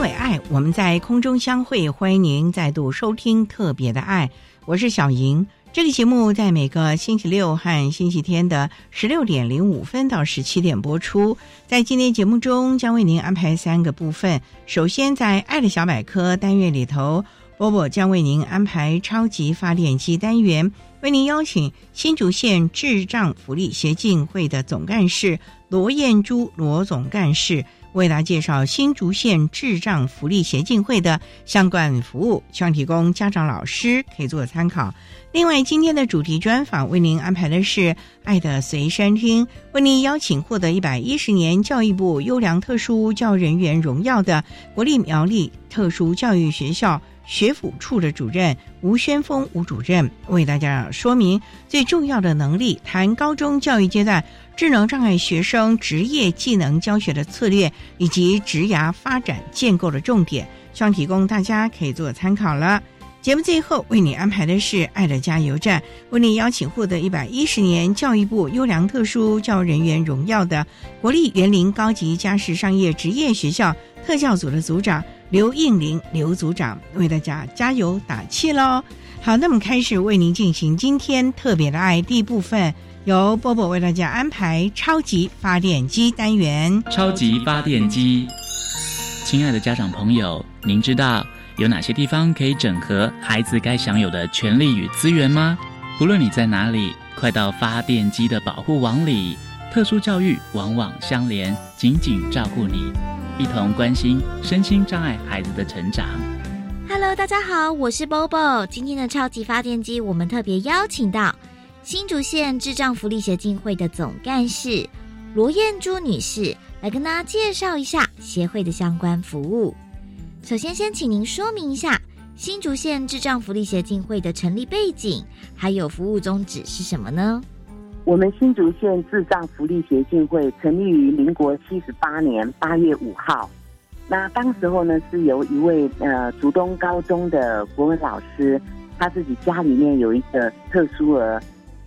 为爱，我们在空中相会。欢迎您再度收听《特别的爱》，我是小莹。这个节目在每个星期六和星期天的十六点零五分到十七点播出。在今天节目中，将为您安排三个部分。首先，在“爱的小百科”单元里头，波波将为您安排超级发电机单元，为您邀请新竹县智障福利协进会的总干事罗燕珠罗总干事。为大家介绍新竹县智障福利协进会的相关服务，希望提供家长、老师可以做参考。另外，今天的主题专访为您安排的是《爱的随身听》，为您邀请获得一百一十年教育部优良特殊教育人员荣耀的国立苗栗特殊教育学校学府处的主任吴宣峰吴主任，为大家说明最重要的能力，谈高中教育阶段。智能障碍学生职业技能教学的策略以及职涯发展建构的重点，希望提供大家可以做参考了。节目最后为你安排的是“爱的加油站”，为你邀请获得一百一十年教育部优良特殊教育人员荣耀的国立园林高级家事商业职业学校特教组的组长刘应玲刘组长，为大家加油打气喽！好，那么开始为您进行今天特别的爱第一部分。由波波为大家安排超级发电机单元。超级发电机，亲爱的家长朋友，您知道有哪些地方可以整合孩子该享有的权利与资源吗？不论你在哪里，快到发电机的保护网里。特殊教育往往相连，紧紧照顾你，一同关心身心障碍孩子的成长。Hello，大家好，我是 Bobo。今天的超级发电机，我们特别邀请到。新竹县智障福利协进会的总干事罗燕珠女士来跟大家介绍一下协会的相关服务。首先，先请您说明一下新竹县智障福利协进会的成立背景，还有服务宗旨是什么呢？我们新竹县智障福利协进会成立于民国七十八年八月五号。那当时候呢，是由一位呃竹东高中的国文老师，他自己家里面有一个特殊儿。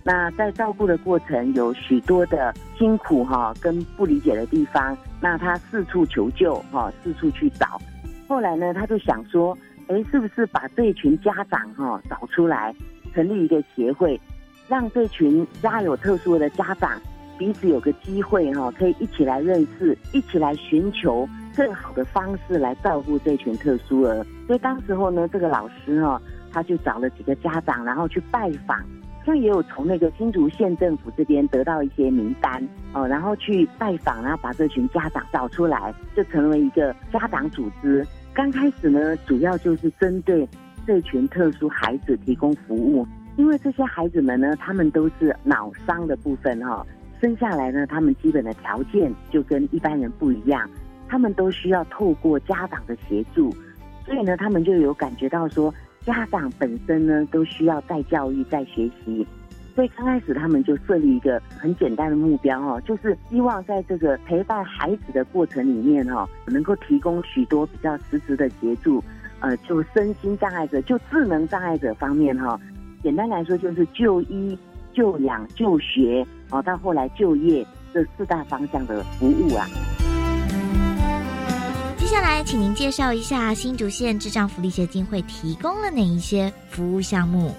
那在照顾的过程有许多的辛苦哈，跟不理解的地方。那他四处求救哈，四处去找。后来呢，他就想说，哎，是不是把这群家长哈找出来，成立一个协会，让这群家有特殊的家长彼此有个机会哈，可以一起来认识，一起来寻求更好的方式来照顾这群特殊儿。所以当时候呢，这个老师哈，他就找了几个家长，然后去拜访。像也有从那个新竹县政府这边得到一些名单哦，然后去拜访，然后把这群家长找出来，就成为一个家长组织。刚开始呢，主要就是针对这群特殊孩子提供服务，因为这些孩子们呢，他们都是脑伤的部分哈，生下来呢，他们基本的条件就跟一般人不一样，他们都需要透过家长的协助，所以呢，他们就有感觉到说。家长本身呢，都需要再教育、再学习，所以刚开始他们就设立一个很简单的目标哦，就是希望在这个陪伴孩子的过程里面哈，能够提供许多比较实质的协助，呃，就身心障碍者、就智能障碍者方面哈，简单来说就是就医、就养、就学，哦，到后来就业这四大方向的服务啊。接下来，请您介绍一下新竹县智障福利协进会提供了哪一些服务项目？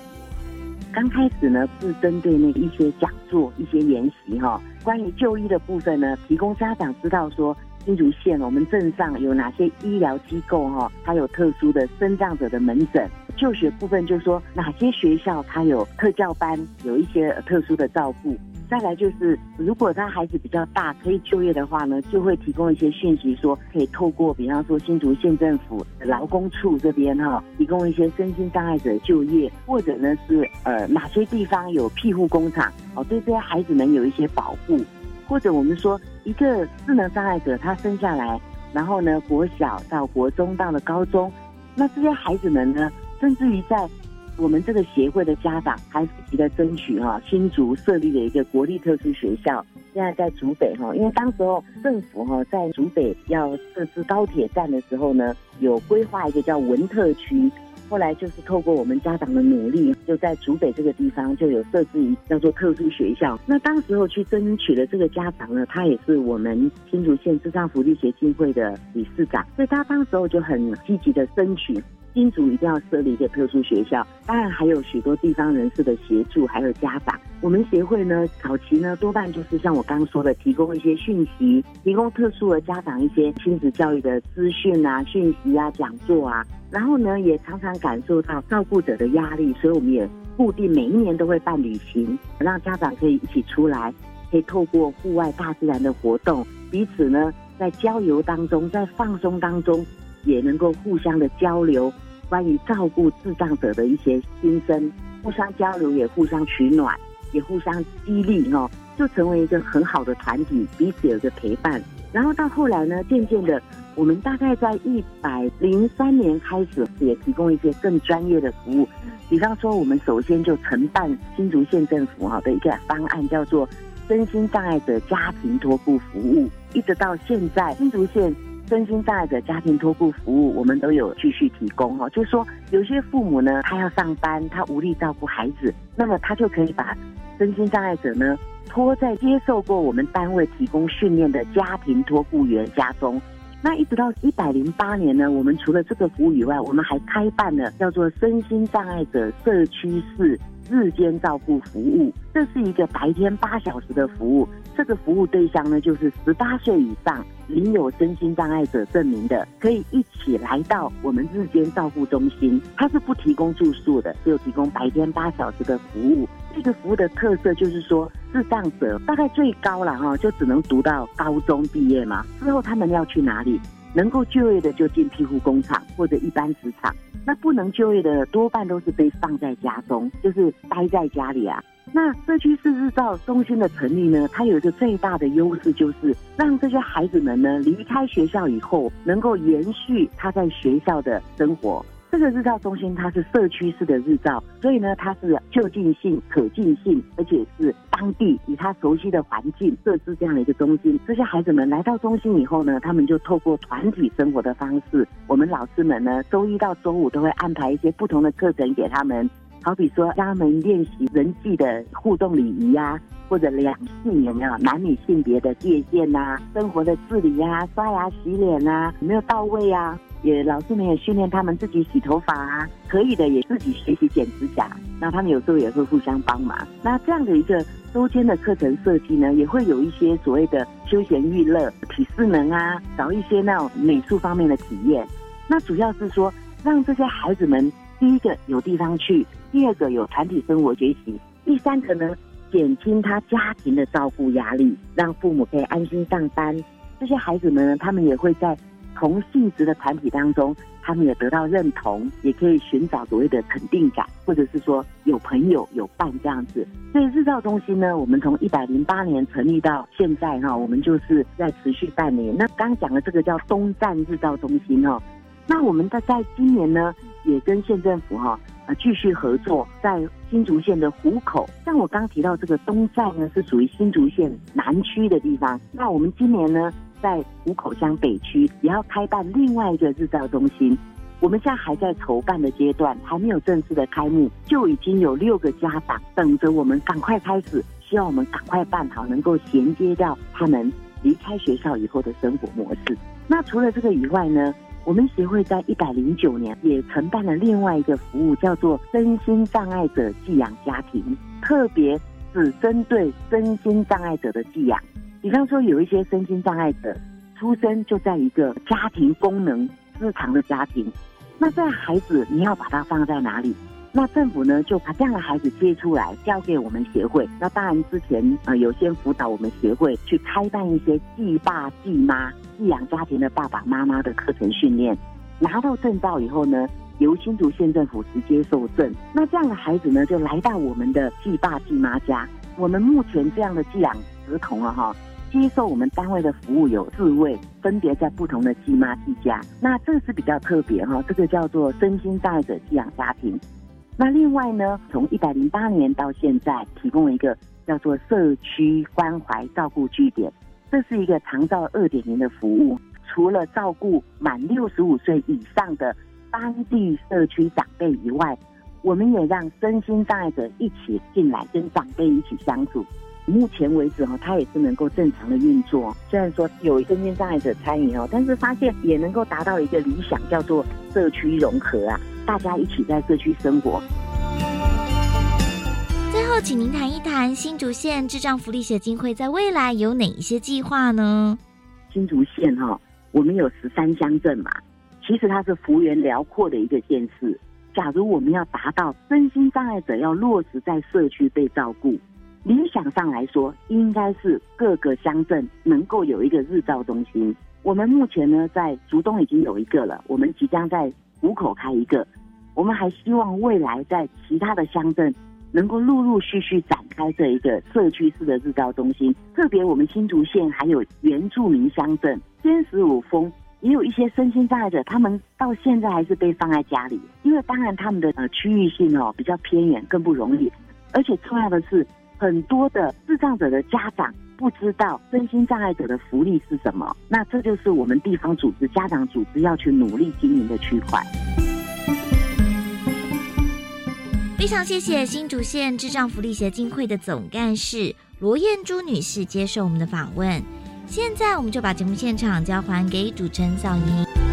刚开始呢是针对那一些讲座、一些研习哈，关于就医的部分呢，提供家长知道说。新竹县我们镇上有哪些医疗机构哈？它有特殊的生障者的门诊。就学部分就是说哪些学校它有特教班，有一些特殊的照顾。再来就是，如果他孩子比较大可以就业的话呢，就会提供一些讯息，说可以透过比方说新竹县政府劳工处这边哈，提供一些身心障碍者就业，或者呢是呃哪些地方有庇护工厂哦，对这些孩子们有一些保护。或者我们说，一个智能障碍者他生下来，然后呢，国小到国中到了高中，那这些孩子们呢，甚至于在我们这个协会的家长还积极的争取哈，新竹设立的一个国立特殊学校，现在在竹北哈，因为当时候政府哈在竹北要设置高铁站的时候呢，有规划一个叫文特区。后来就是透过我们家长的努力，就在竹北这个地方就有设置一叫做特殊学校。那当时候去争取的这个家长呢，他也是我们新竹县智障福利协进会的理事长，所以他当时候就很积极的争取。新竹一定要设立一个特殊学校，当然还有许多地方人士的协助，还有家长。我们协会呢，早期呢多半就是像我刚刚说的，提供一些讯息，提供特殊的家长一些亲子教育的资讯啊、讯息啊、讲座啊。然后呢，也常常感受到照顾者的压力，所以我们也固定每一年都会办旅行，让家长可以一起出来，可以透过户外大自然的活动，彼此呢在郊游当中，在放松当中，也能够互相的交流。关于照顾智障者的一些心声，互相交流，也互相取暖，也互相激励，哦，就成为一个很好的团体，彼此有个陪伴。然后到后来呢，渐渐的，我们大概在一百零三年开始，也提供一些更专业的服务。比方说，我们首先就承办新竹县政府哈的一个方案，叫做身心障碍者家庭托顾服务，一直到现在新竹县。身心障碍者家庭托顾服务，我们都有继续提供哈。就是说，有些父母呢，他要上班，他无力照顾孩子，那么他就可以把身心障碍者呢托在接受过我们单位提供训练的家庭托顾员家中。那一直到一百零八年呢，我们除了这个服务以外，我们还开办了叫做身心障碍者社区式日间照顾服务。这是一个白天八小时的服务，这个服务对象呢，就是十八岁以上。领有身心障碍者证明的，可以一起来到我们日间照顾中心。它是不提供住宿的，只有提供白天八小时的服务。这个服务的特色就是说，智障者大概最高了哈，就只能读到高中毕业嘛。之后他们要去哪里？能够就业的就进庇护工厂或者一般职场。那不能就业的多半都是被放在家中，就是待在家里啊。那社区式日照中心的成立呢，它有一个最大的优势，就是让这些孩子们呢离开学校以后，能够延续他在学校的生活。这个日照中心它是社区式的日照，所以呢它是就近性、可近性，而且是当地以他熟悉的环境设置这样的一个中心。这些孩子们来到中心以后呢，他们就透过团体生活的方式，我们老师们呢周一到周五都会安排一些不同的课程给他们。好比说，让他们练习人际的互动礼仪呀，或者两性有没有男女性别的界限呐，生活的自理呀，刷牙洗脸呐，有没有到位啊？也老师们也训练他们自己洗头发啊，可以的也自己学习剪指甲。那他们有时候也会互相帮忙。那这样的一个周间的课程设计呢，也会有一些所谓的休闲娱乐、体适能啊，找一些那种美术方面的体验。那主要是说，让这些孩子们第一个有地方去。第二个有团体生活学习，第三个呢减轻他家庭的照顾压力，让父母可以安心上班。这些孩子们呢，他们也会在同性质的团体当中，他们也得到认同，也可以寻找所谓的肯定感，或者是说有朋友有伴这样子。所以日照中心呢，我们从一百零八年成立到现在哈，我们就是在持续半年。那刚讲的这个叫东站日照中心哦，那我们在在今年呢，也跟县政府哈。啊，继续合作，在新竹县的湖口，像我刚提到这个东站呢，是属于新竹县南区的地方。那我们今年呢，在湖口乡北区也要开办另外一个日照中心。我们现在还在筹办的阶段，还没有正式的开幕，就已经有六个家长等着我们赶快开始，希望我们赶快办好，能够衔接掉他们离开学校以后的生活模式。那除了这个以外呢？我们协会在一百零九年也承办了另外一个服务，叫做身心障碍者寄养家庭，特别只针对身心障碍者的寄养。比方说，有一些身心障碍者出生就在一个家庭功能失常的家庭，那这样孩子你要把它放在哪里？那政府呢就把这样的孩子接出来，交给我们协会。那当然之前呃有先辅导我们协会去开办一些继爸继妈寄养家庭的爸爸妈妈的课程训练，拿到证照以后呢，由新竹县政府直接受证。那这样的孩子呢就来到我们的继爸继妈家。我们目前这样的寄养儿童啊哈，接受我们单位的服务有四位，分别在不同的继妈继家。那这是比较特别哈，这个叫做身心障碍者寄养家庭。那另外呢，从一百零八年到现在，提供了一个叫做社区关怀照顾据点，这是一个长照二点零的服务。除了照顾满六十五岁以上的当地社区长辈以外，我们也让身心障碍者一起进来，跟长辈一起相处。目前为止哈，它也是能够正常的运作。虽然说有身心障碍者参与哦，但是发现也能够达到一个理想，叫做社区融合啊。大家一起在社区生活。最后，请您谈一谈新竹县智障福利协进会在未来有哪一些计划呢？新竹县哈，我们有十三乡镇嘛，其实它是幅员辽阔的一个县市。假如我们要达到身心障碍者要落实在社区被照顾，理想上来说，应该是各个乡镇能够有一个日照中心。我们目前呢，在竹东已经有一个了，我们即将在。虎口开一个，我们还希望未来在其他的乡镇能够陆陆续续展开这一个社区式的日照中心。特别我们新竹县还有原住民乡镇天十五峰，也有一些身心障碍者，他们到现在还是被放在家里，因为当然他们的呃区域性哦比较偏远，更不容易。而且重要的是，很多的智障者的家长。不知道身心障碍者的福利是什么，那这就是我们地方组织、家长组织要去努力经营的区块。非常谢谢新竹县智障福利协进会的总干事罗燕珠女士接受我们的访问。现在我们就把节目现场交还给主持人小莹。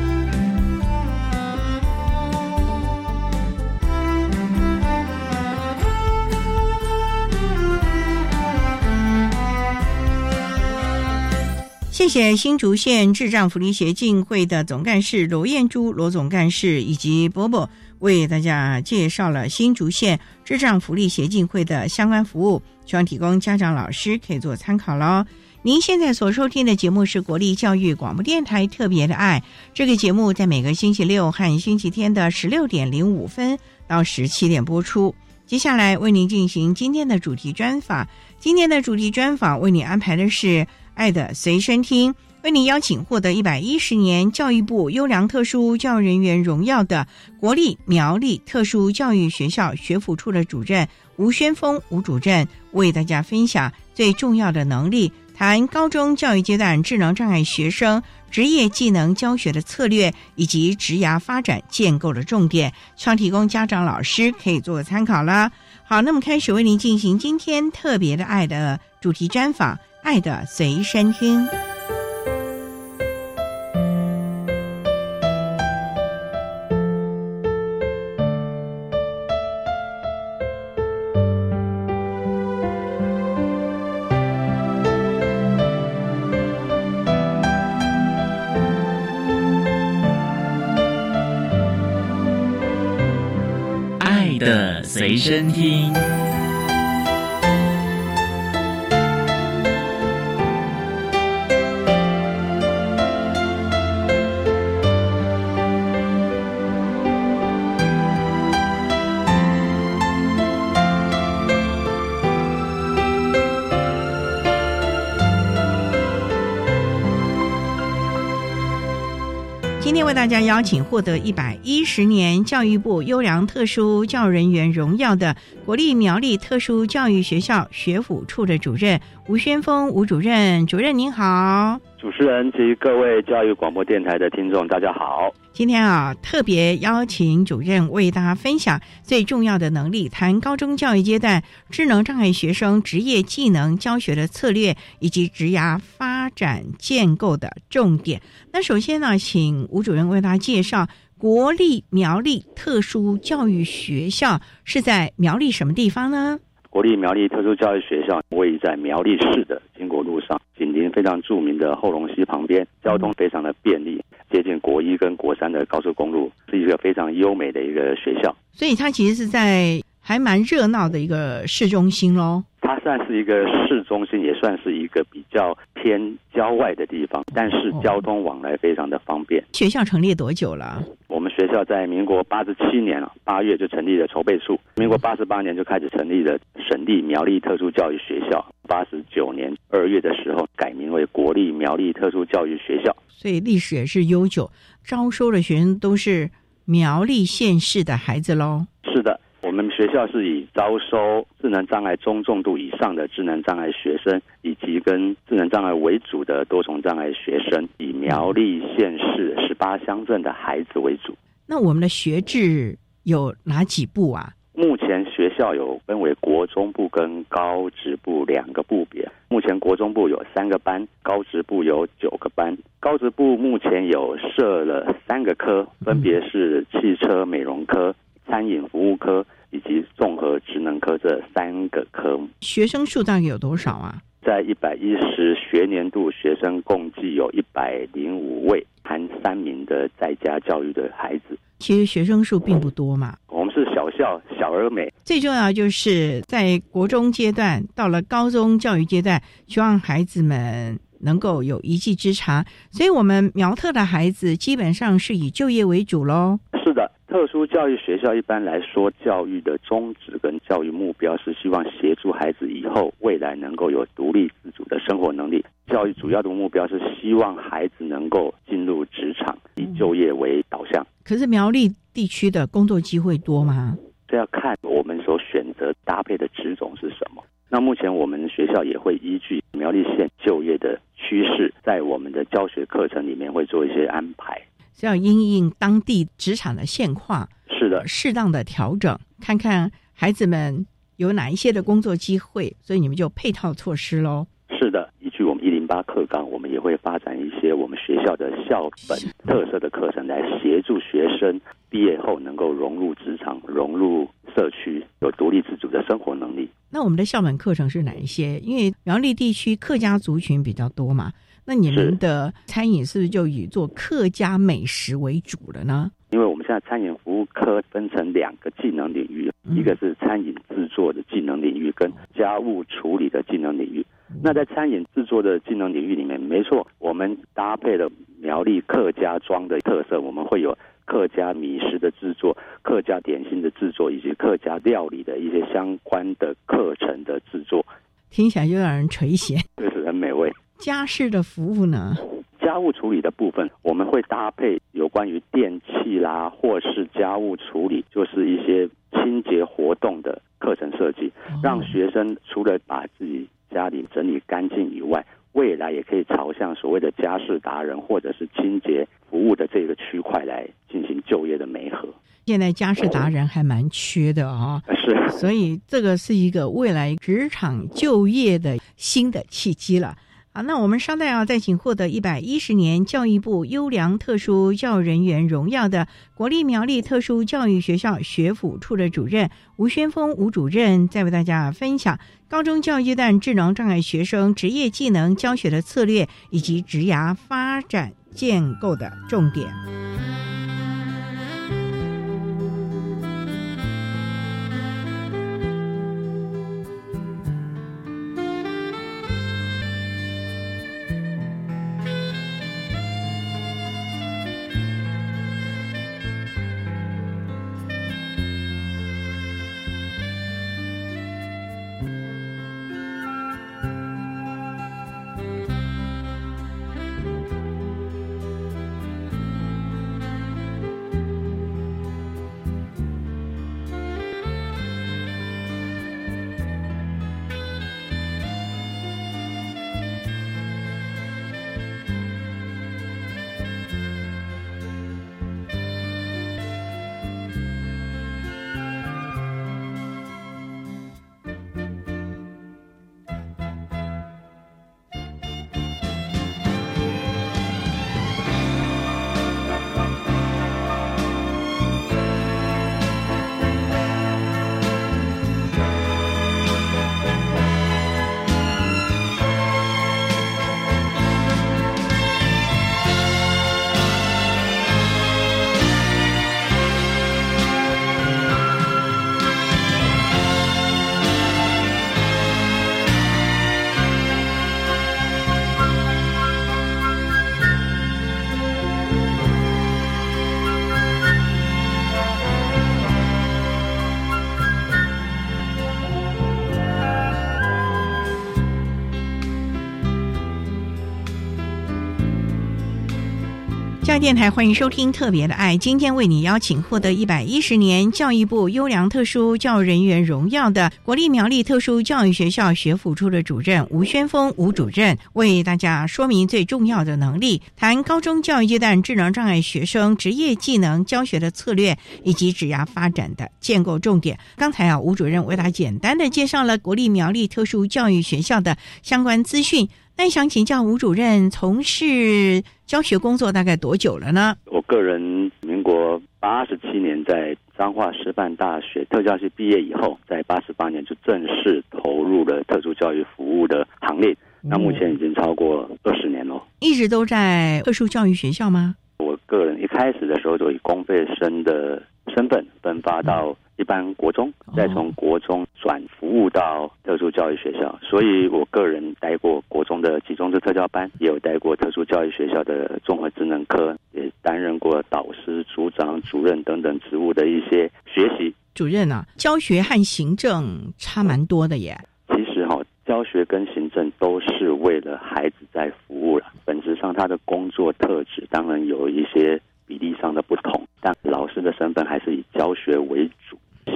谢谢新竹县智障福利协进会的总干事罗燕珠罗总干事以及波波为大家介绍了新竹县智障福利协进会的相关服务，希望提供家长老师可以做参考喽。您现在所收听的节目是国立教育广播电台特别的爱，这个节目在每个星期六和星期天的十六点零五分到十七点播出。接下来为您进行今天的主题专访，今天的主题专访为你安排的是。爱的随身听为您邀请获得一百一十年教育部优良特殊教育人员荣耀的国立苗栗特殊教育学校学府处的主任吴宣峰吴主任，为大家分享最重要的能力，谈高中教育阶段智能障碍学生职业技能教学的策略以及职涯发展建构的重点，希望提供家长老师可以做个参考啦。好，那么开始为您进行今天特别的爱的主题专访。爱的随身听。爱的随身听。将邀请获得一百一十年教育部优良特殊教育人员荣耀的国立苗栗特殊教育学校学府处的主任吴宣峰吴主任，主任您好，主持人及各位教育广播电台的听众，大家好。今天啊，特别邀请主任为大家分享最重要的能力，谈高中教育阶段智能障碍学生职业技能教学的策略以及职涯发展建构的重点。那首先呢，请吴主任为大家介绍国立苗栗特殊教育学校是在苗栗什么地方呢？国立苗栗特殊教育学校位于在苗栗市的经国路上，紧邻非常著名的后龙溪旁边，交通非常的便利，接近国一跟国三的高速公路，是一个非常优美的一个学校。所以它其实是在还蛮热闹的一个市中心喽。它算是一个市中心，也算是一个比较偏郊外的地方，但是交通往来非常的方便。学校成立多久了？我们学校在民国八十七年了，八月就成立了筹备处。民国八十八年就开始成立了省立苗栗特殊教育学校。八十九年二月的时候改名为国立苗栗特殊教育学校。所以历史也是悠久，招收的学生都是苗栗县市的孩子喽。是的。我们学校是以招收智能障碍中重度以上的智能障碍学生，以及跟智能障碍为主的多重障碍学生，以苗栗县市十八乡镇的孩子为主。那我们的学制有哪几部啊？目前学校有分为国中部跟高职部两个部别。目前国中部有三个班，高职部有九个班。高职部目前有设了三个科，分别是汽车美容科。餐饮服务科以及综合职能科这三个科目，学生数大概有多少啊？在一百一十学年度，学生共计有一百零五位，含三名的在家教育的孩子。其实学生数并不多嘛。我们是小校，小而美。最重要就是在国中阶段，到了高中教育阶段，希望孩子们能够有一技之长。所以，我们苗特的孩子基本上是以就业为主喽。特殊教育学校一般来说，教育的宗旨跟教育目标是希望协助孩子以后未来能够有独立自主的生活能力。教育主要的目标是希望孩子能够进入职场，以就业为导向。可是苗栗地区的工作机会多吗？这要看我们所选择搭配的职种是什么。那目前我们学校也会依据苗栗县就业的趋势，在我们的教学课程里面会做一些安排。要因应当地职场的现况，是的，适当的调整，看看孩子们有哪一些的工作机会，所以你们就配套措施喽。是的，依据我们一零八课纲，我们也会发展一些我们学校的校本特色的课程，来协助学生毕业后能够融入职场、融入社区，有独立自主的生活能力。那我们的校本课程是哪一些？因为苗栗地区客家族群比较多嘛。那你们的餐饮是不是就以做客家美食为主了呢？因为我们现在餐饮服务科分成两个技能领域，一个是餐饮制作的技能领域，跟家务处理的技能领域。那在餐饮制作的技能领域里面，没错，我们搭配了苗栗客家庄的特色，我们会有客家米食的制作、客家点心的制作，以及客家料理的一些相关的课程的制作。听起来就让人垂涎，确实很美味。家事的服务呢？家务处理的部分，我们会搭配有关于电器啦，或是家务处理，就是一些清洁活动的课程设计，让学生除了把自己家里整理干净以外，未来也可以朝向所谓的家事达人或者是清洁服务的这个区块来进行就业的媒合。现在家事达人还蛮缺的啊，是，所以这个是一个未来职场就业的新的契机了。好，那我们稍待啊，再请获得一百一十年教育部优良特殊教育人员荣耀的国立苗栗特殊教育学校学府处的主任吴宣峰吴主任，再为大家分享高中教育阶段智能障碍学生职业技能教学的策略以及职涯发展建构的重点。教育电台欢迎收听《特别的爱》，今天为你邀请获得一百一十年教育部优良特殊教育人员荣耀的国立苗栗特殊教育学校学府处的主任吴宣峰吴主任，为大家说明最重要的能力，谈高中教育阶段智能障碍学生职业技能教学的策略以及职涯发展的建构重点。刚才啊，吴主任为大家简单的介绍了国立苗栗特殊教育学校的相关资讯。那想请教吴主任，从事教学工作大概多久了呢？我个人民国八十七年在彰化师范大学特教系毕业以后，在八十八年就正式投入了特殊教育服务的行列。那目前已经超过二十年了。一直都在特殊教育学校吗？我个人一开始的时候就以公费生的身份分发到。一般国中，再从国中转服务到特殊教育学校，所以我个人待过国中的集中式特教班，也有待过特殊教育学校的综合职能科，也担任过导师、组长、主任等等职务的一些学习。主任啊，教学和行政差蛮多的耶。其实哈，教学跟行政都是为了孩子在服务了，本质上他的工作特质当然有一些比例上的不同，但老师的身份还是以教学为主。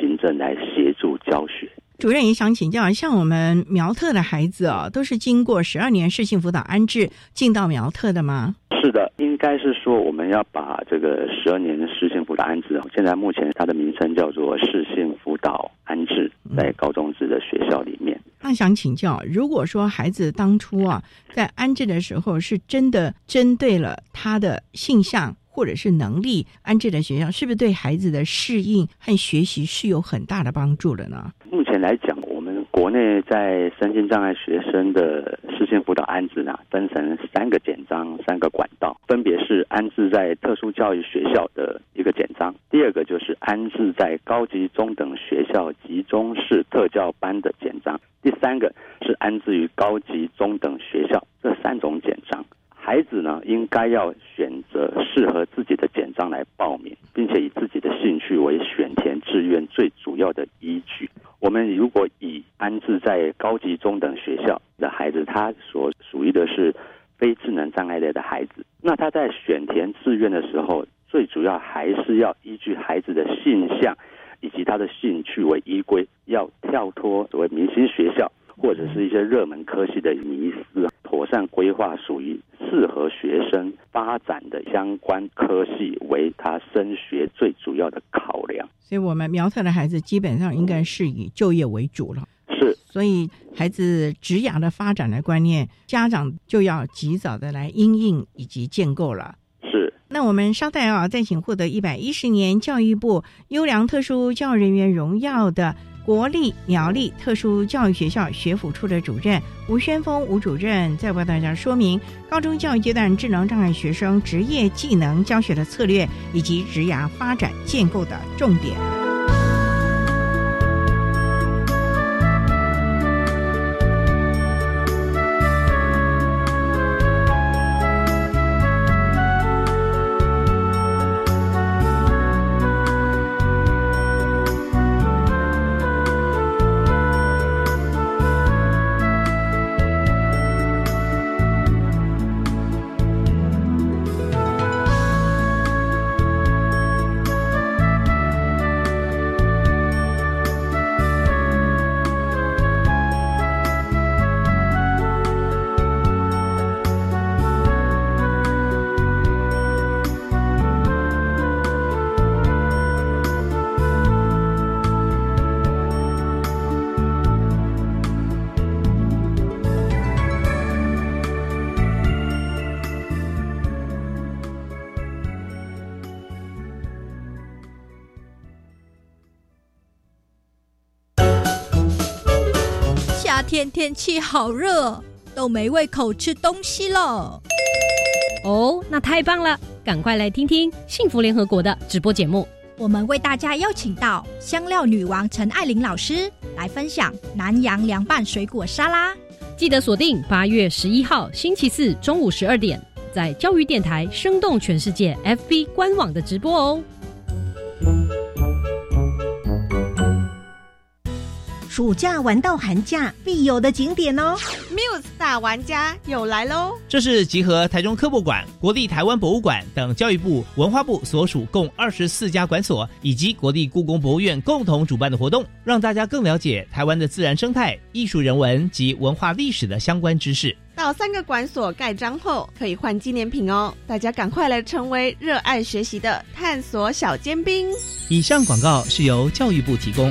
行政来协助教学。主任也想请教，像我们苗特的孩子啊，都是经过十二年市性辅导安置进到苗特的吗？是的，应该是说我们要把这个十二年的市性辅导安置，现在目前它的名称叫做市性辅导安置，在高中职的学校里面。那想请教，如果说孩子当初啊在安置的时候，是真的针对了他的性向。或者是能力安置的学校，是不是对孩子的适应和学习是有很大的帮助的呢？目前来讲，我们国内在身心障碍学生的视线辅导安置呢，分成三个简章、三个管道，分别是安置在特殊教育学校的一个简章，第二个就是安置在高级中等学校集中式特教班的简章，第三个是安置于高级中等学校这三种简章。孩子呢，应该要选择适合自己的简章来报名，并且以自己的兴趣为选填志愿最主要的依据。我们如果以安置在高级中等学校的孩子，他所属于的是非智能障碍类的孩子，那他在选填志愿的时候，最主要还是要依据孩子的性向以及他的兴趣为依归，要跳脱所谓明星学校或者是一些热门科系的迷思，妥善规划属于。适合学生发展的相关科系为他升学最主要的考量，所以我们苗特的孩子基本上应该是以就业为主了。是，所以孩子职涯的发展的观念，家长就要及早的来因应以及建构了。是，那我们稍待啊，再请获得一百一十年教育部优良特殊教育人员荣耀的。国立苗栗特殊教育学校学府处的主任吴宣峰吴主任，再为大家说明高中教育阶段智能障碍学生职业技能教学的策略以及职涯发展建构的重点。天天气好热，都没胃口吃东西了。哦，那太棒了！赶快来听听幸福联合国的直播节目。我们为大家邀请到香料女王陈爱玲老师来分享南洋凉拌水果沙拉。记得锁定八月十一号星期四中午十二点，在教育电台生动全世界 FB 官网的直播哦。暑假玩到寒假必有的景点哦。Muse 大玩家又来喽！这是集合台中科博馆、国立台湾博物馆等教育部、文化部所属共二十四家馆所，以及国立故宫博物院共同主办的活动，让大家更了解台湾的自然生态、艺术人文及文化历史的相关知识。到三个馆所盖章后，可以换纪念品哦！大家赶快来成为热爱学习的探索小尖兵。以上广告是由教育部提供。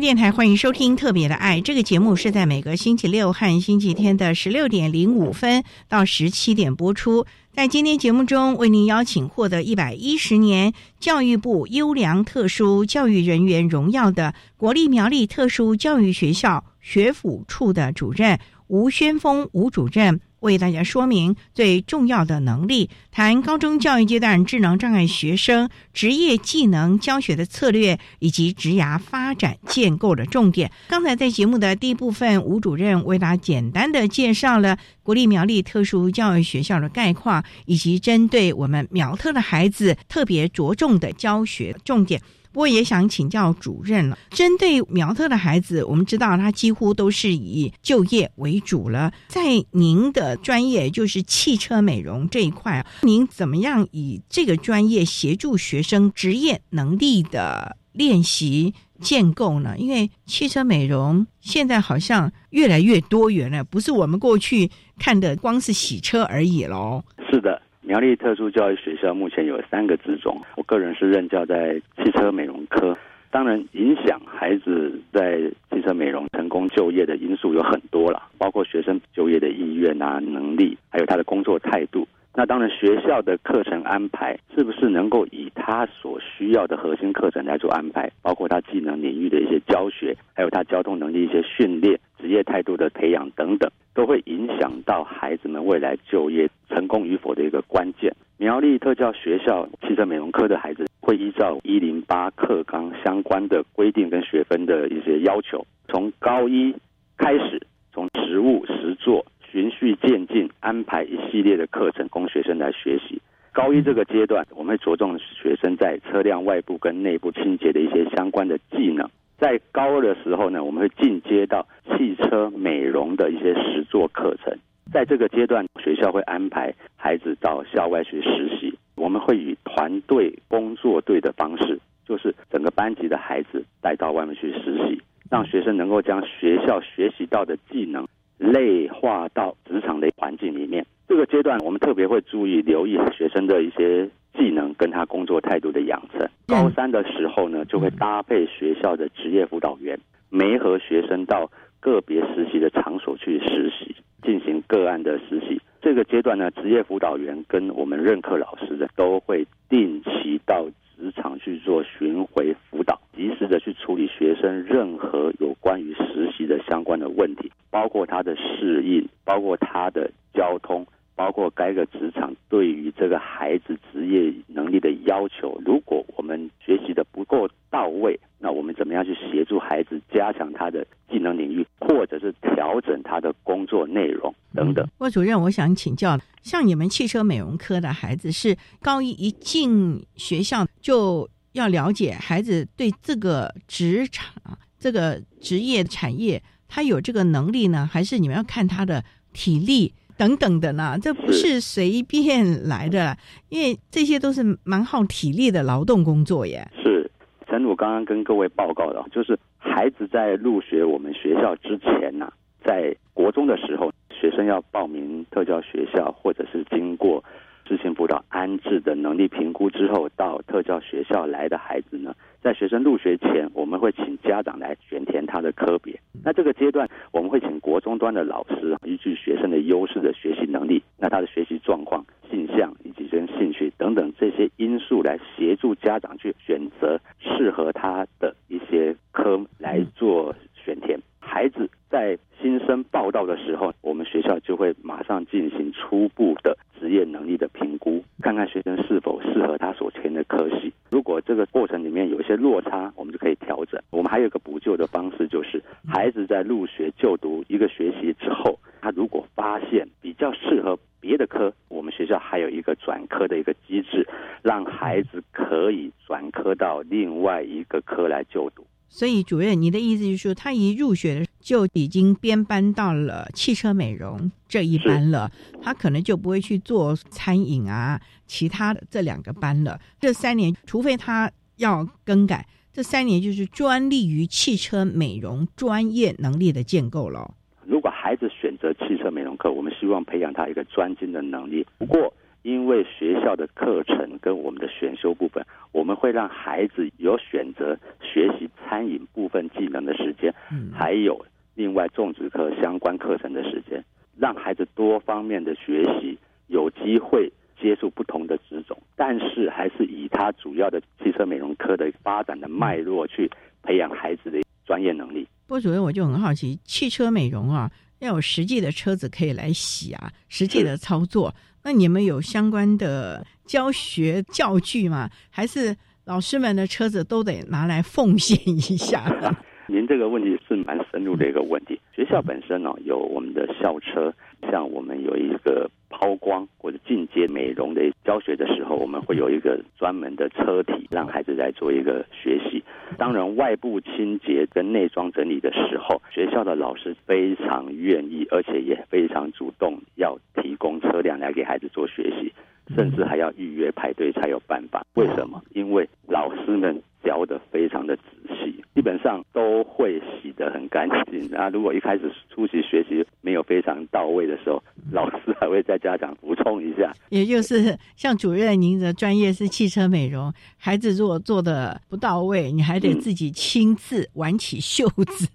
电台欢迎收听《特别的爱》这个节目，是在每个星期六和星期天的十六点零五分到十七点播出。在今天节目中，为您邀请获得一百一十年教育部优良特殊教育人员荣耀的国立苗栗特殊教育学校学府处的主任吴宣峰吴主任。为大家说明最重要的能力，谈高中教育阶段智能障碍学生职业技能教学的策略以及职涯发展建构的重点。刚才在节目的第一部分，吴主任为大家简单的介绍了国立苗栗特殊教育学校的概况，以及针对我们苗特的孩子特别着重的教学重点。我也想请教主任了。针对苗特的孩子，我们知道他几乎都是以就业为主了。在您的专业，就是汽车美容这一块，您怎么样以这个专业协助学生职业能力的练习建构呢？因为汽车美容现在好像越来越多元了，不是我们过去看的光是洗车而已喽。是的。苗栗特殊教育学校目前有三个职种，我个人是任教在汽车美容科。当然，影响孩子在汽车美容成功就业的因素有很多了，包括学生就业的意愿啊、能力，还有他的工作态度。那当然，学校的课程安排是不是能够以他所需要的核心课程来做安排，包括他技能领域的一些教学，还有他交通能力一些训练、职业态度的培养等等，都会影响到孩子们未来就业。成功与否的一个关键。苗栗特教学校汽车美容科的孩子会依照一零八课纲相关的规定跟学分的一些要求，从高一开始，从实物实作循序渐进安排一系列的课程供学生来学习。高一这个阶段，我们会着重学生在车辆外部跟内部清洁的一些相关的技能。在高二的时候呢，我们会进阶到汽车美容的一些实作课程。在这个阶段，学校会安排孩子到校外去实习。我们会以团队工作队的方式，就是整个班级的孩子带到外面去实习，让学生能够将学校学习到的技能内化到职场的环境里面。这个阶段，我们特别会注意留意学生的一些技能跟他工作态度的养成。高三的时候呢，就会搭配学校的职业辅导员，没和学生到个别实习的场所去实习。进行个案的实习，这个阶段呢，职业辅导员跟我们任课老师的都会定期到职场去做巡回辅导，及时的去处理学生任何有关于实习的相关的问题，包括他的适应，包括他的交通，包括该个职场对于这个孩子职业能力的要求。如果我们学习的不够到位，那我们怎么样去协助孩子加强他的技能领域，或者是调整他的工作内容等等？郭主任，我想请教，像你们汽车美容科的孩子，是高一一进学校就要了解孩子对这个职场、这个职业产业，他有这个能力呢，还是你们要看他的体力等等的呢？这不是随便来的，因为这些都是蛮耗体力的劳动工作耶。是，陈鲁刚刚跟各位报告的，就是孩子在入学我们学校之前呢，在国中的时候，学生要报名特教学校，或者是经过。知行辅导安置的能力评估之后，到特教学校来的孩子呢，在学生入学前，我们会请家长来选填他的科别。那这个阶段，我们会请国中端的老师依据学生的优势的学习能力，那他的学习状况、性向以及跟兴趣等等这些因素来协助家长去选择适合他的一些科来做选填。孩子在新生报道的时候，我们学校就会马上进行初步的职业能力的评估，看看学生是否适合他所填的科系。如果这个过程里面有一些落差，我们就可以调整。我们还有一个补救的方式，就是孩子在入学就读一个学习之后，他如果发现比较适合别的科，我们学校还有一个转科的一个机制，让孩子可以转科到另外一个科来就读。所以，主任，你的意思就是说，他一入学就已经编班到了汽车美容这一班了，他可能就不会去做餐饮啊，其他的这两个班了。这三年，除非他要更改，这三年就是专利于汽车美容专业能力的建构了。如果孩子选择汽车美容课，我们希望培养他一个专精的能力。不过，因为学校的课程跟我们的选修部分，我们会让孩子有选择学习餐饮部分技能的时间，还有另外种植课相关课程的时间，让孩子多方面的学习，有机会接触不同的职种，但是还是以他主要的汽车美容科的发展的脉络去培养孩子的专业能力。郭主任，我就很好奇，汽车美容啊，要有实际的车子可以来洗啊，实际的操作。那你们有相关的教学教具吗？还是老师们的车子都得拿来奉献一下？您这个问题是蛮深入的一个问题。学校本身呢，有我们的校车，像我们有一个抛光或者进阶美容的教学的时候，我们会有一个专门的车体，让孩子来做一个学习。当然，外部清洁跟内装整理的时候，学校的老师非常愿意，而且也非常主动，要提供车辆来给孩子做学习，甚至还要预约排队才有办法。为什么？因为老师们教的非常的仔细，基本上都会洗得很干净。啊，如果一开始出席学习没有非常到位的时候，老师还会在家长补充一下。也就是像主任，您的专业是汽车美容，孩子如果做的不到位，你还得自己亲自挽起袖子，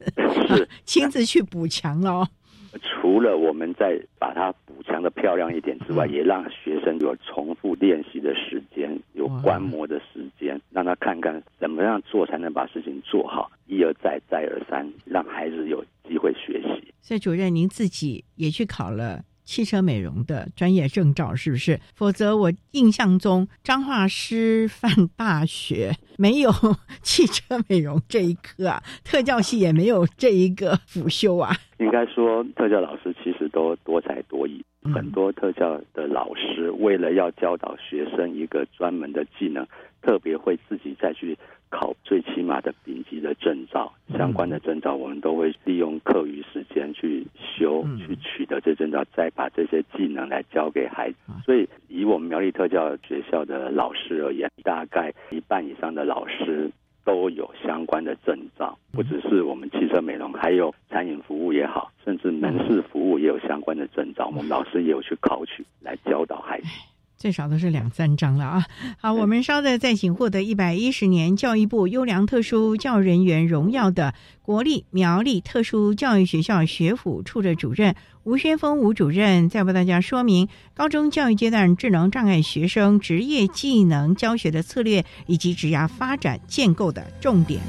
是 亲自去补强喽。除了我们在把它补强的漂亮一点之外，也让学生有重复练习的时间，有观摩的时间，让他看看怎么样做才能把事情做好，一而再，再而三，让孩子有机会学习。所以，主任您自己也去考了。汽车美容的专业证照是不是？否则我印象中彰化师范大学没有汽车美容这一科啊，特教系也没有这一个辅修啊。应该说，特教老师其实都多才多艺，很多特教的老师为了要教导学生一个专门的技能，特别会自己再去。考最起码的顶级的证照，相关的证照，我们都会利用课余时间去修，去取得这证照，再把这些技能来教给孩子。所以，以我们苗栗特教学校的老师而言，大概一半以上的老师都有相关的证照，不只是我们汽车美容，还有餐饮服务也好，甚至门市服务也有相关的证照，我们老师也有去考取来教导孩子。最少都是两三张了啊！好，我们稍后再请获得一百一十年教育部优良特殊教育人员荣耀的国立苗栗特殊教育学校学府处的主任吴宣峰吴主任，再为大家说明高中教育阶段智能障碍学生职业技能教学的策略以及职涯发展建构的重点。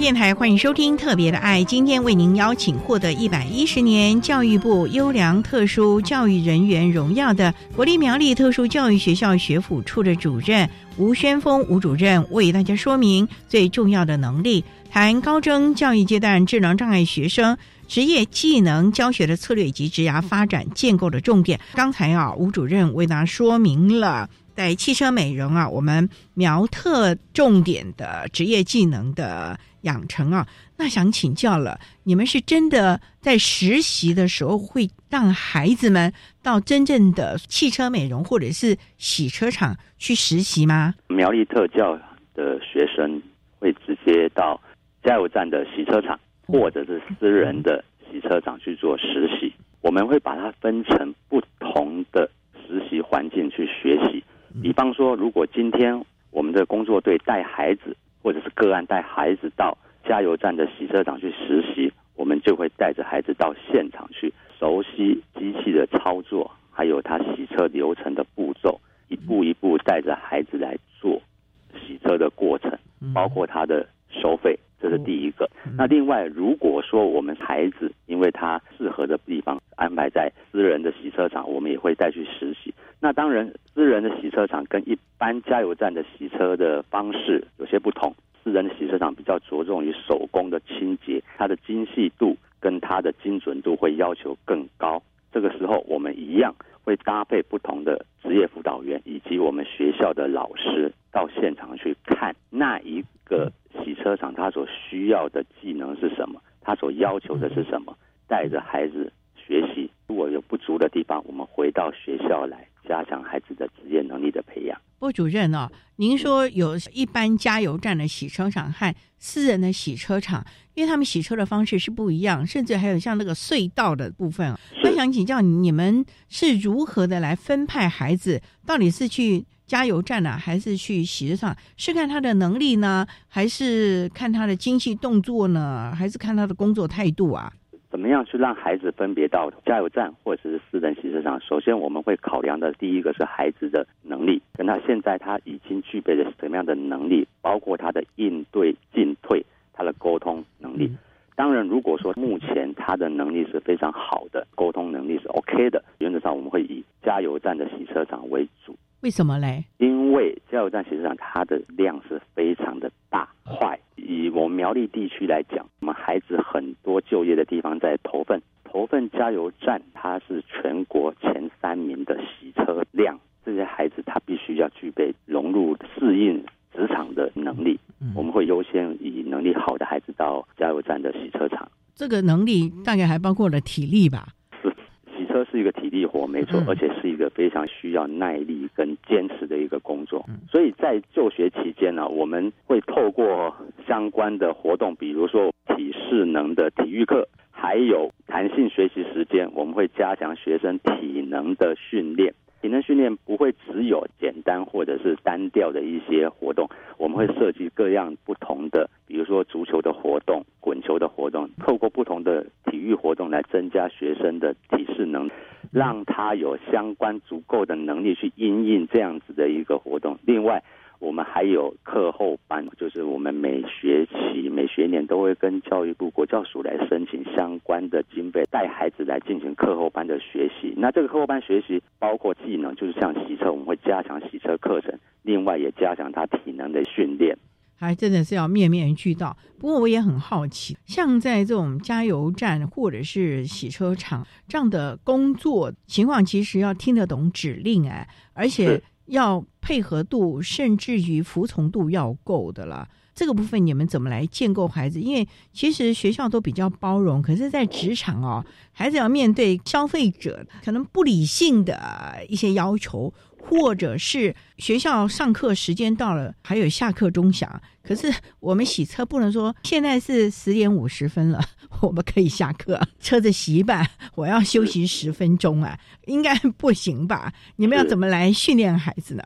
电台，欢迎收听《特别的爱》。今天为您邀请获得一百一十年教育部优良特殊教育人员荣耀的国立苗栗特殊教育学校学府处的主任吴宣峰吴主任，为大家说明最重要的能力，谈高中教育阶段智能障碍学生职业技能教学的策略及职涯发展建构的重点。刚才啊，吴主任为大家说明了。在汽车美容啊，我们苗特重点的职业技能的养成啊，那想请教了，你们是真的在实习的时候会让孩子们到真正的汽车美容或者是洗车厂去实习吗？苗栗特教的学生会直接到加油站的洗车厂或者是私人的洗车厂去做实习，我们会把它分成不同的实习环境去学习。比方说，如果今天我们的工作队带孩子，或者是个案带孩子到加油站的洗车场去实习，我们就会带着孩子到现场去熟悉机器的操作，还有他洗车流程的步骤，一步一步带着孩子来做洗车的过程，包括他的收费，这是第一个。那另外，如果说我们孩子因为他适合的地方安排在私人的洗车场，我们也会带去实习。那当然，私人的洗车场跟一般加油站的洗车的方式有些不同。私人的洗车场比较着重于手工的清洁，它的精细度跟它的精准度会要求更高。这个时候，我们一样会搭配不同的职业辅导员以及我们学校的老师到现场去看那一个洗车场他所需要的技能是什么，他所要求的是什么，带着孩子学习。如果有不足的地方，我们回到学校来。加强孩子的职业能力的培养。郭主任哦，您说有一般加油站的洗车场和私人的洗车场，因为他们洗车的方式是不一样，甚至还有像那个隧道的部分。我想请教你们是如何的来分派孩子？到底是去加油站呢，还是去洗车场？是看他的能力呢，还是看他的精细动作呢，还是看他的工作态度啊？怎么样去让孩子分别到加油站或者是私人洗车场？首先，我们会考量的第一个是孩子的能力，跟他现在他已经具备了什么样的能力，包括他的应对进退，他的沟通能力。当然，如果说目前他的能力是非常好的，沟通能力是 OK 的，原则上我们会以加油站的洗车场为主。为什么嘞？因为加油站洗车场它的量是非常的大快。以我们苗栗地区来讲，我们孩子很多就业的地方在投份，投份加油站它是全国前三名的洗车量。这些孩子他必须要具备融入适应职场的能力。我们会优先以能力好的孩子到加油站的洗车场。这个能力大概还包括了体力吧？车是一个体力活，没错，而且是一个非常需要耐力跟坚持的一个工作。所以在就学期间呢，我们会透过相关的活动，比如说体适能的体育课，还有弹性学习时间，我们会加强学生体能的训练。体能训练不会只有简单或者是单调的一些活动，我们会设计各样不同的，比如说足球的活动、滚球的活动，透过不同的体育活动来增加学生的体适能，让他有相关足够的能力去应应这样子的一个活动。另外，我们还有课后班，就是我们每学期、每学年都会跟教育部国教署来申请相关的经费，带孩子来进行课后班的学习。那这个课后班学习包括技能，就是像洗车，我们会加强洗车课程，另外也加强他体能的训练。还真的是要面面俱到。不过我也很好奇，像在这种加油站或者是洗车场这样的工作情况，其实要听得懂指令哎，而且。要配合度，甚至于服从度要够的了。这个部分你们怎么来建构孩子？因为其实学校都比较包容，可是，在职场哦，孩子要面对消费者可能不理性的一些要求。或者是学校上课时间到了，还有下课钟响。可是我们洗车不能说现在是十点五十分了，我们可以下课，车子洗一半，我要休息十分钟啊，应该不行吧？你们要怎么来训练孩子呢？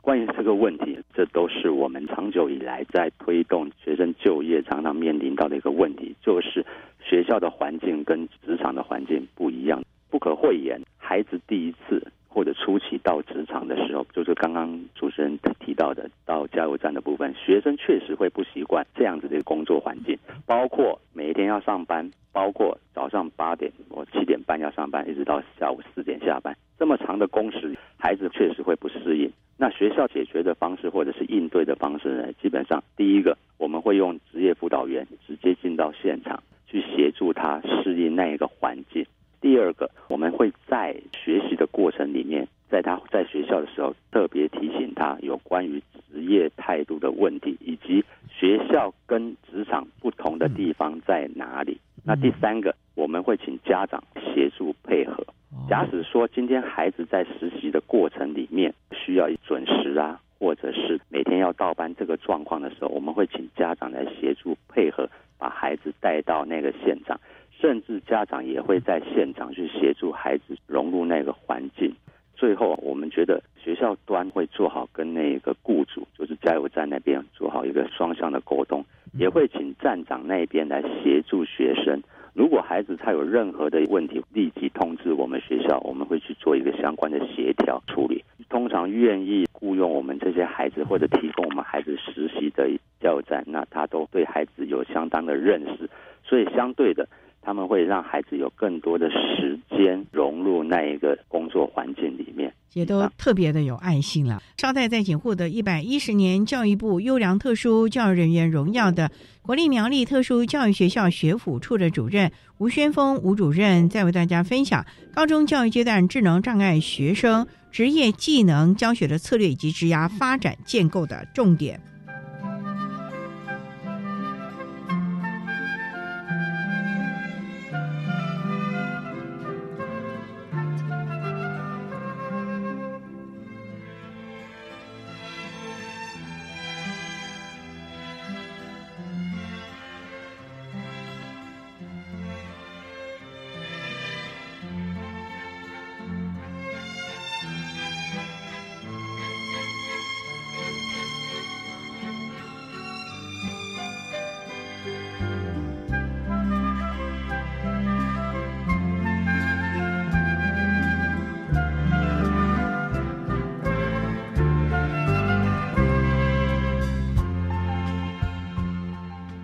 关于这个问题，这都是我们长久以来在推动学生就业常常面临到的一个问题，就是学校的环境跟职场的环境不一样。不可讳言，孩子第一次。或者初期到职场的时候，就是刚刚主持人提到的到加油站的部分，学生确实会不习惯这样子的工作环境，包括每一天要上班，包括早上八点或七点半要上班，一直到下午四点下班，这么长的工时，孩子确实会不适应。那学校解决的方式或者是应对的方式呢？基本上，第一个我们会用职业辅导员直接进到现场去协助他适应那一个环境。第二个，我们会在学习的过程里面，在他在学校的时候特别提醒他有关于职业态度的问题，以及学校跟职场不同的地方在哪里。那第三个，我们会请家长协助配合。假使说今天孩子在实习的过程里面需要准时啊，或者是每天要到班这个状况的时候，我们会请家长来协助配合，把孩子带到那个现场，甚至家长也会在现场去协助孩子融入那个环境。最后，我们觉得学校端会做好跟那个雇主，就是加油站那边做好一个双向的沟通，也会请站长那边来协助学生。如果孩子他有任何的问题，立即通知我们学校，我们会去做一个相关的协调处理。通常愿意雇佣我们这些孩子或者提供我们孩子实习的加油站，那他都对孩子有相当的认识，所以相对的。他们会让孩子有更多的时间融入那一个工作环境里面，也都特别的有爱心了。稍待再请获得一百一十年教育部优良特殊教育人员荣耀的国立苗栗特殊教育学校学府处的主任吴宣峰吴主任，再为大家分享高中教育阶段智能障碍学生职业技能教学的策略以及职涯发展建构的重点。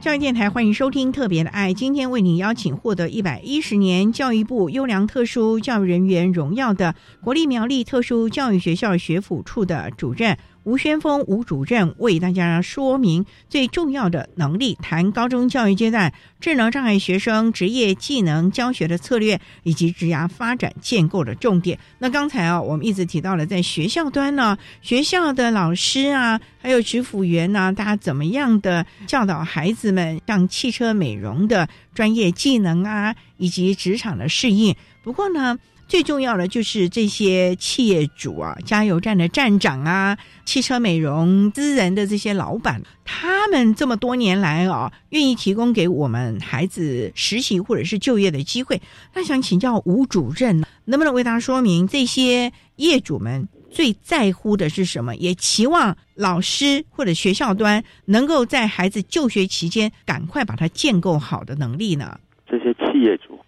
教育电台欢迎收听《特别的爱》，今天为您邀请获得一百一十年教育部优良特殊教育人员荣耀的国立苗栗特殊教育学校学府处的主任。吴宣峰吴主任为大家说明最重要的能力，谈高中教育阶段智能障碍学生职业技能教学的策略以及职涯发展建构的重点。那刚才啊，我们一直提到了在学校端呢，学校的老师啊，还有职辅员呢，大家怎么样的教导孩子们像汽车美容的专业技能啊，以及职场的适应。不过呢。最重要的就是这些企业主啊，加油站的站长啊，汽车美容私人的这些老板，他们这么多年来啊，愿意提供给我们孩子实习或者是就业的机会。那想请教吴主任，能不能为大家说明这些业主们最在乎的是什么？也期望老师或者学校端能够在孩子就学期间赶快把它建构好的能力呢？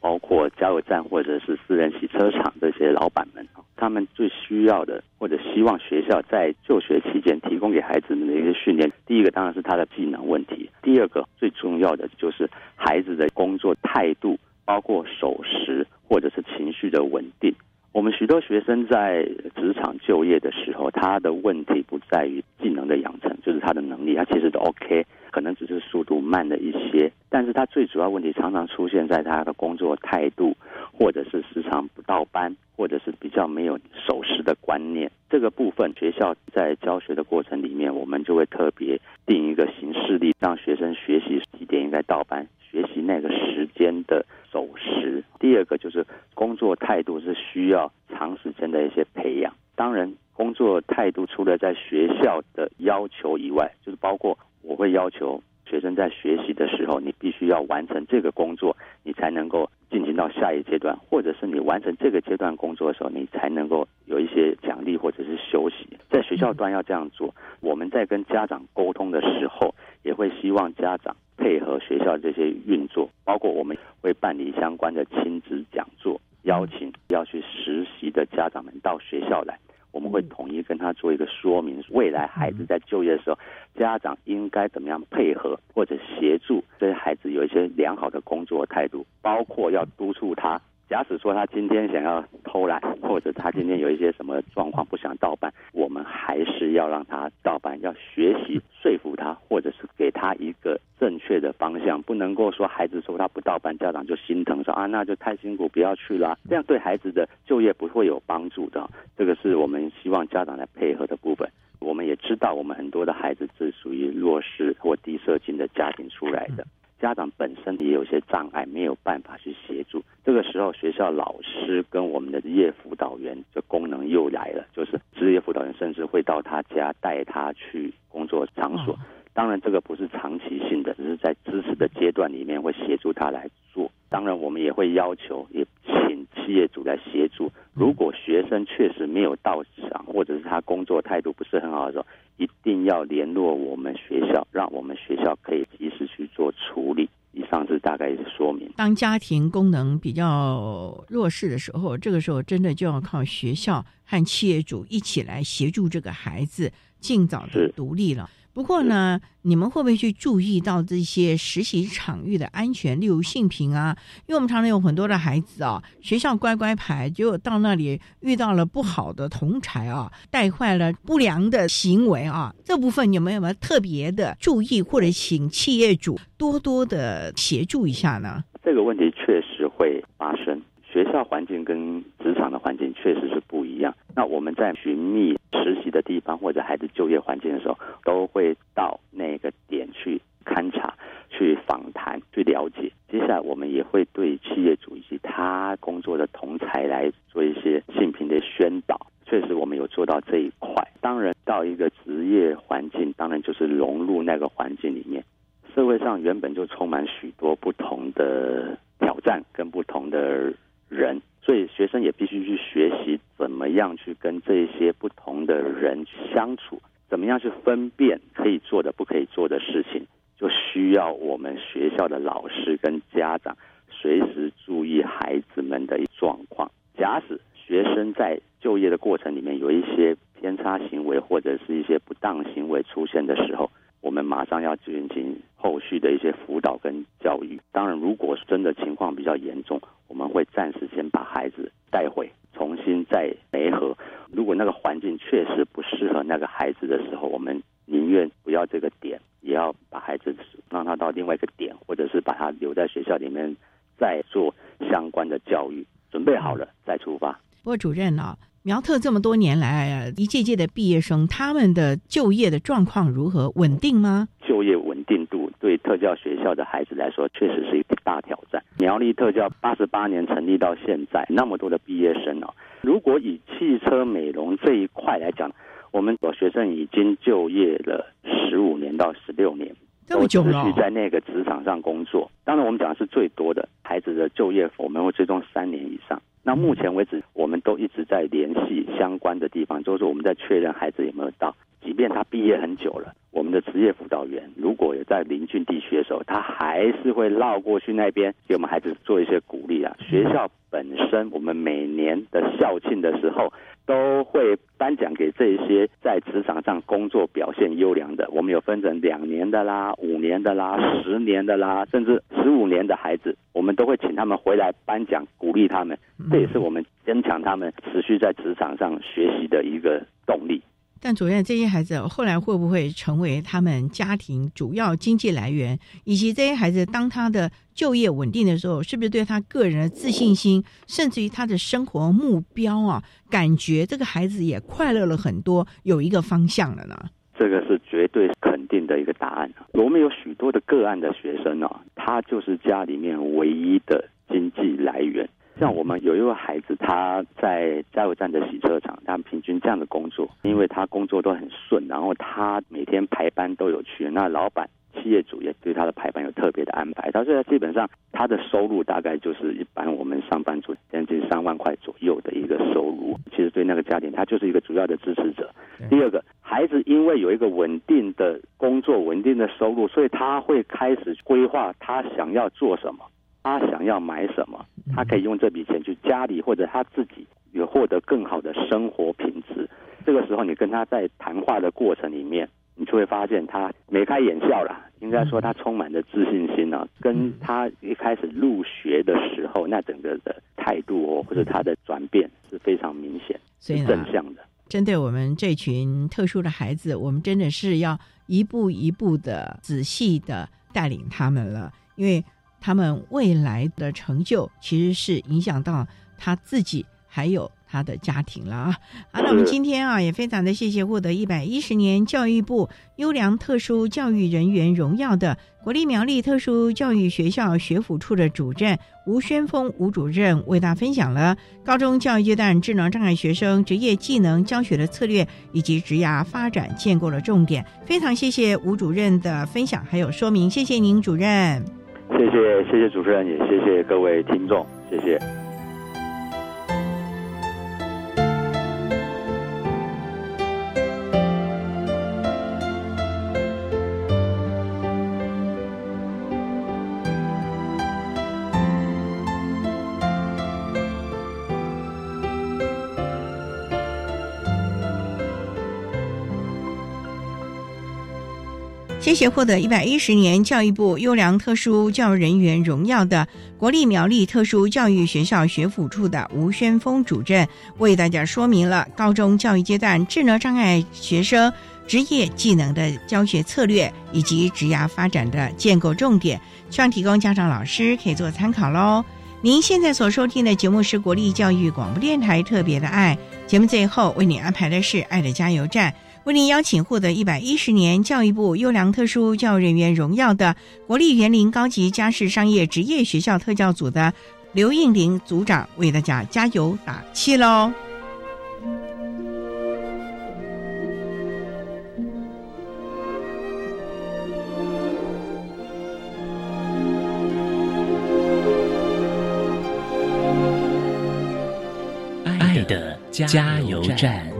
包括加油站或者是私人洗车场这些老板们，他们最需要的或者希望学校在就学期间提供给孩子们的一些训练，第一个当然是他的技能问题，第二个最重要的就是孩子的工作态度，包括守时或者是情绪的稳定。我们许多学生在职场就业的时候，他的问题不在于技能的养成，就是他的能力，他其实都 OK，可能只是速度慢了一些。但是他最主要问题常常出现在他的工作态度，或者是时常不到班，或者是比较没有守时的观念。这个部分，学校在教学的过程里面，我们就会特别定一个形式力，让学生学习几点应该到班，学习那个时间的守时。第二个就是工作态度是需要长时间的一些培养。当然，工作态度除了在学校的要求以外，就是包括我会要求学生在学习的时候，你必须要完成这个工作，你才能够进行到下一阶段，或者是你完成这个阶段工作的时候，你才能够有一些奖励或者是休息。在学校端要这样做，我们在跟家长沟通的时候，也会希望家长。配合学校这些运作，包括我们会办理相关的亲子讲座，邀请要去实习的家长们到学校来。我们会统一跟他做一个说明，未来孩子在就业的时候，家长应该怎么样配合或者协助这些孩子有一些良好的工作态度，包括要督促他。假使说他今天想要偷懒，或者他今天有一些什么状况不想倒班，我们还是要让他倒班，要学习说服他，或者是给他一个正确的方向，不能够说孩子说他不到班，家长就心疼说啊那就太辛苦不要去啦，这样对孩子的就业不会有帮助的。这个是我们希望家长来配合的部分。我们也知道，我们很多的孩子是属于弱势或低社经的家庭出来的。家长本身也有些障碍，没有办法去协助。这个时候，学校老师跟我们的职业辅导员的功能又来了，就是职业辅导员甚至会到他家带他去工作场所。当然，这个不是长期性的，只是在支持的阶段里面会协助他来做。当然，我们也会要求，也请企业主来协助。如果学生确实没有到场，或者是他工作态度不是很好的时候，一定要联络我们学校，让我们学校可以及时去做处理。以上是大概的说明。当家庭功能比较弱势的时候，这个时候真的就要靠学校和企业主一起来协助这个孩子尽早的独立了。不过呢，你们会不会去注意到这些实习场域的安全，例如性平啊？因为我们常常有很多的孩子啊，学校乖乖牌，结果到那里遇到了不好的同才啊，带坏了不良的行为啊。这部分你们有没有特别的注意，或者请企业主多多的协助一下呢？这个问题确实会发生。学校环境跟职场的环境确实是不一样。那我们在寻觅实习的地方或者孩子就业环境的时候，都会到那个点去勘察、去访谈、去了解。接下来我们也会对企业主以及他工作的同才来做一些性平的宣导。确实，我们有做到这一块。当然，到一个职业环境，当然就是融入那个环境里面。社会上原本就充满许多不同的挑战跟不同的。人，所以学生也必须去学习怎么样去跟这些不同的人相处，怎么样去分辨可以做的、不可以做的事情，就需要我们学校的老师跟家长随时注意孩子们的状况。假使学生在就业的过程里面有一些偏差行为或者是一些不当行为出现的时候，我们马上要进行后续的一些辅导跟教育。当然，如果真的情况比较严重，我们会暂时先把孩子带回，重新再联合。如果那个环境确实不适合那个孩子的时候，我们宁愿不要这个点，也要把孩子让他到另外一个点，或者是把他留在学校里面再做相关的教育。准备好了再出发。不过主任啊，苗特这么多年来一届届的毕业生，他们的就业的状况如何？稳定吗？就业稳定度对特教学校的孩子来说，确实是一个大挑战。苗栗特教八十八年成立到现在，那么多的毕业生哦。如果以汽车美容这一块来讲，我们有学生已经就业了十五年到十六年，都持续在那个职场上工作。当然，我们讲的是最多的孩子的就业，我们会追踪三年以上。那目前为止，我们都一直在联系相关的地方，就是我们在确认孩子有没有到。即便他毕业很久了，我们的职业辅导员如果有在邻近地区的时候，他还是会绕过去那边给我们孩子做一些鼓励啊。学校本身，我们每年的校庆的时候。都会颁奖给这些在职场上工作表现优良的。我们有分成两年的啦、五年的啦、十年的啦，甚至十五年的孩子，我们都会请他们回来颁奖，鼓励他们。这也是我们增强他们持续在职场上学习的一个动力。但主任，这些孩子后来会不会成为他们家庭主要经济来源？以及这些孩子当他的就业稳定的时候，是不是对他个人的自信心，甚至于他的生活目标啊，感觉这个孩子也快乐了很多，有一个方向了呢？这个是绝对肯定的一个答案。我们有许多的个案的学生呢，他就是家里面唯一的经济来源。像我们有一位孩子，他在加油站的洗车场，他平均这样的工作，因为他工作都很顺，然后他每天排班都有去，那老板、企业主也对他的排班有特别的安排。他现在基本上他的收入大概就是一般我们上班族将近三万块左右的一个收入。其实对那个家庭，他就是一个主要的支持者。第二个，孩子因为有一个稳定的工作、稳定的收入，所以他会开始规划他想要做什么。他想要买什么，他可以用这笔钱去家里或者他自己有获得更好的生活品质。这个时候你跟他在谈话的过程里面，你就会发现他眉开眼笑了。应该说他充满着自信心啊，跟他一开始入学的时候那整个的态度哦，或者他的转变是非常明显，是正向的。针对我们这群特殊的孩子，我们真的是要一步一步的仔细的带领他们了，因为他们未来的成就其实是影响到他自己还有。他的家庭了啊！好，那我们今天啊也非常的谢谢获得一百一十年教育部优良特殊教育人员荣耀的国立苗栗特殊教育学校学府处的主任吴宣峰吴主任，为大家分享了高中教育阶段智能障碍学生职业技能教学的策略以及职涯发展建构的重点。非常谢谢吴主任的分享还有说明，谢谢您主任。谢谢谢谢主持人，也谢谢各位听众，谢谢。谢谢获得一百一十年教育部优良特殊教育人员荣耀的国立苗栗特殊教育学校学府处的吴宣峰主任，为大家说明了高中教育阶段智能障碍学生职业技能的教学策略以及职涯发展的建构重点，希望提供家长老师可以做参考喽。您现在所收听的节目是国立教育广播电台特别的爱节目，最后为你安排的是爱的加油站。为您邀请获得一百一十年教育部优良特殊教育人员荣耀的国立园林高级家事商业职业学校特教组的刘应玲组长，为大家加油打气喽！爱的加油站。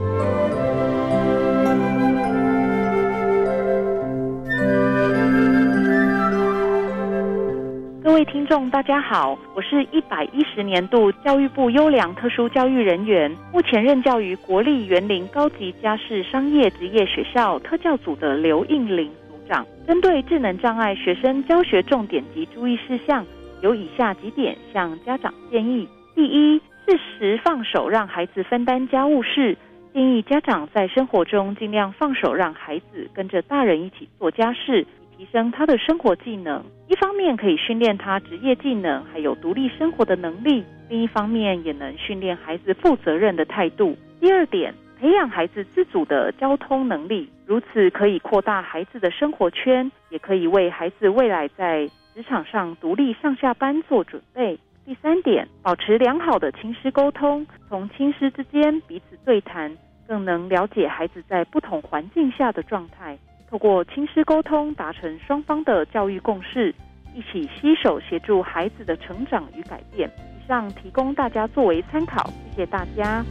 听众，大家好，我是一百一十年度教育部优良特殊教育人员，目前任教于国立园林高级家事商业职业学校特教组的刘应玲组长。针对智能障碍学生教学重点及注意事项，有以下几点向家长建议：第一，适时放手让孩子分担家务事，建议家长在生活中尽量放手让孩子跟着大人一起做家事。提升他的生活技能，一方面可以训练他职业技能，还有独立生活的能力；另一方面也能训练孩子负责任的态度。第二点，培养孩子自主的交通能力，如此可以扩大孩子的生活圈，也可以为孩子未来在职场上独立上下班做准备。第三点，保持良好的亲师沟通，从亲师之间彼此对谈，更能了解孩子在不同环境下的状态。透过亲师沟通，达成双方的教育共识，一起携手协助孩子的成长与改变。以上提供大家作为参考，谢谢大家。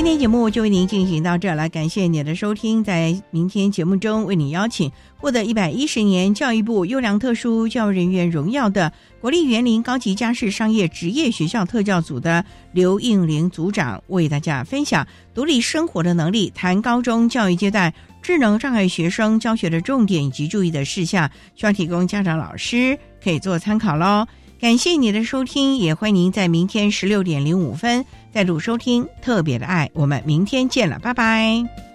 今天节目就为您进行到这儿了，感谢您的收听。在明天节目中，为您邀请获得一百一十年教育部优良特殊教育人员荣耀的国立园林高级家事商业职业学校特教组的刘应玲组长，为大家分享独立生活的能力，谈高中教育阶段智能障碍学生教学的重点以及注意的事项，需要提供家长老师可以做参考喽。感谢你的收听，也欢迎您在明天十六点零五分再度收听特别的爱。我们明天见了，拜拜。